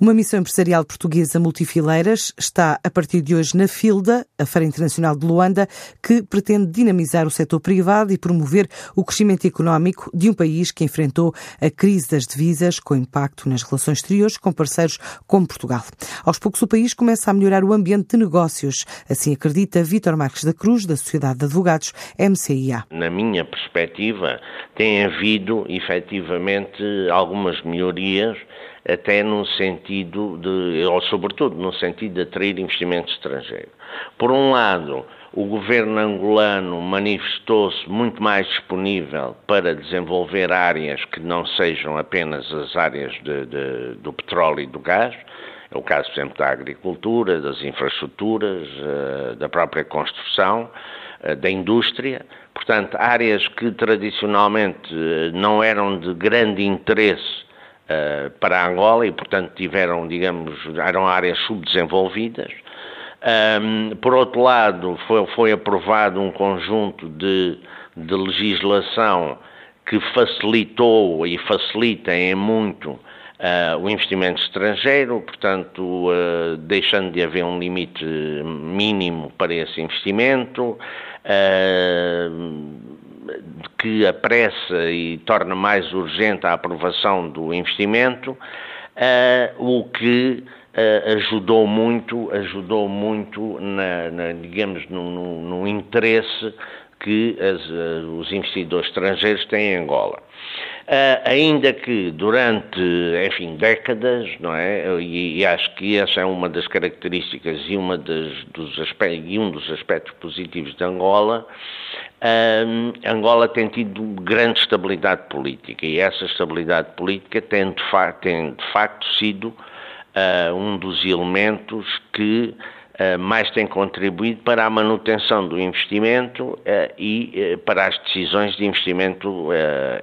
Uma missão empresarial portuguesa multifileiras está a partir de hoje na FILDA, a Feira Internacional de Luanda, que pretende dinamizar o setor privado e promover o crescimento económico de um país que enfrentou a crise das divisas, com impacto nas relações exteriores com parceiros como Portugal. Aos poucos, o país começa a melhorar o ambiente de negócios. Assim acredita Vítor Marques da Cruz, da Sociedade de Advogados MCIA. Na minha perspectiva, tem havido efetivamente algumas melhorias até no sentido de, ou sobretudo no sentido de atrair investimento estrangeiro. Por um lado, o governo angolano manifestou-se muito mais disponível para desenvolver áreas que não sejam apenas as áreas de, de, do petróleo e do gás. É o caso, por exemplo, da agricultura, das infraestruturas, eh, da própria construção, eh, da indústria. Portanto, áreas que tradicionalmente eh, não eram de grande interesse uh, para Angola e, portanto, tiveram, digamos, eram áreas subdesenvolvidas. Um, por outro lado, foi, foi, aprovado um conjunto de, de, legislação que facilitou e facilita em muito uh, o investimento estrangeiro, portanto, uh, deixando de haver um limite mínimo para esse investimento. Uh, que apressa e torna mais urgente a aprovação do investimento, uh, o que uh, ajudou muito, ajudou muito na, na digamos, no, no, no, interesse que as, uh, os investidores estrangeiros têm em Angola. Uh, ainda que durante, enfim, décadas, não é? E, e, acho que essa é uma das características e, uma das, dos aspectos, e um dos aspectos positivos de Angola, Angola tem tido grande estabilidade política e essa estabilidade política tem de, fa tem, de facto sido uh, um dos elementos que mais tem contribuído para a manutenção do investimento e para as decisões de investimento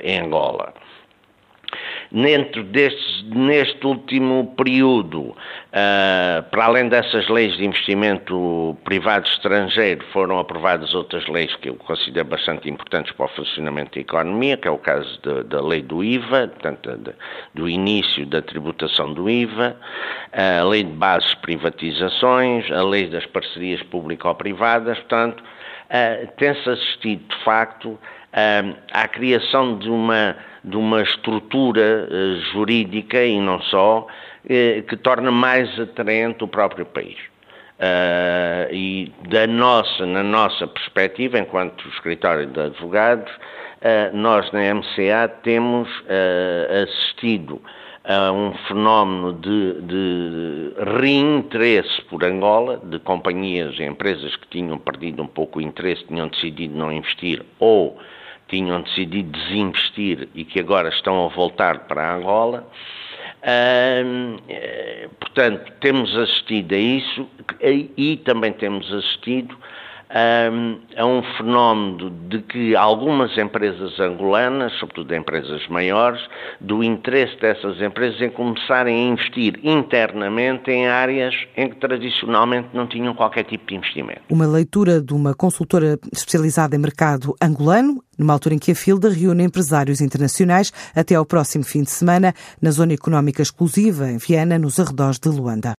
em Angola. Dentro neste último período, uh, para além dessas leis de investimento privado estrangeiro, foram aprovadas outras leis que eu considero bastante importantes para o funcionamento da economia, que é o caso de, da lei do IVA, portanto, de, do início da tributação do IVA, a lei de bases privatizações, a lei das parcerias público-privadas, portanto, uh, tem-se assistido, de facto, uh, à criação de uma de uma estrutura uh, jurídica e não só, uh, que torna mais atraente o próprio país. E da nossa, na nossa perspectiva, enquanto escritório de advogados, nós na MCA temos assistido a um fenómeno de, de reinteresse por Angola, de companhias e empresas que tinham perdido um pouco o interesse, tinham decidido não investir ou tinham decidido desinvestir e que agora estão a voltar para Angola. Eh, portanto, temos assistido a isso e também temos assistido a um fenómeno de que algumas empresas angolanas, sobretudo empresas maiores, do interesse dessas empresas em começarem a investir internamente em áreas em que tradicionalmente não tinham qualquer tipo de investimento. Uma leitura de uma consultora especializada em mercado angolano, numa altura em que a FILDA reúne empresários internacionais até ao próximo fim de semana na Zona Económica Exclusiva, em Viana, nos arredores de Luanda.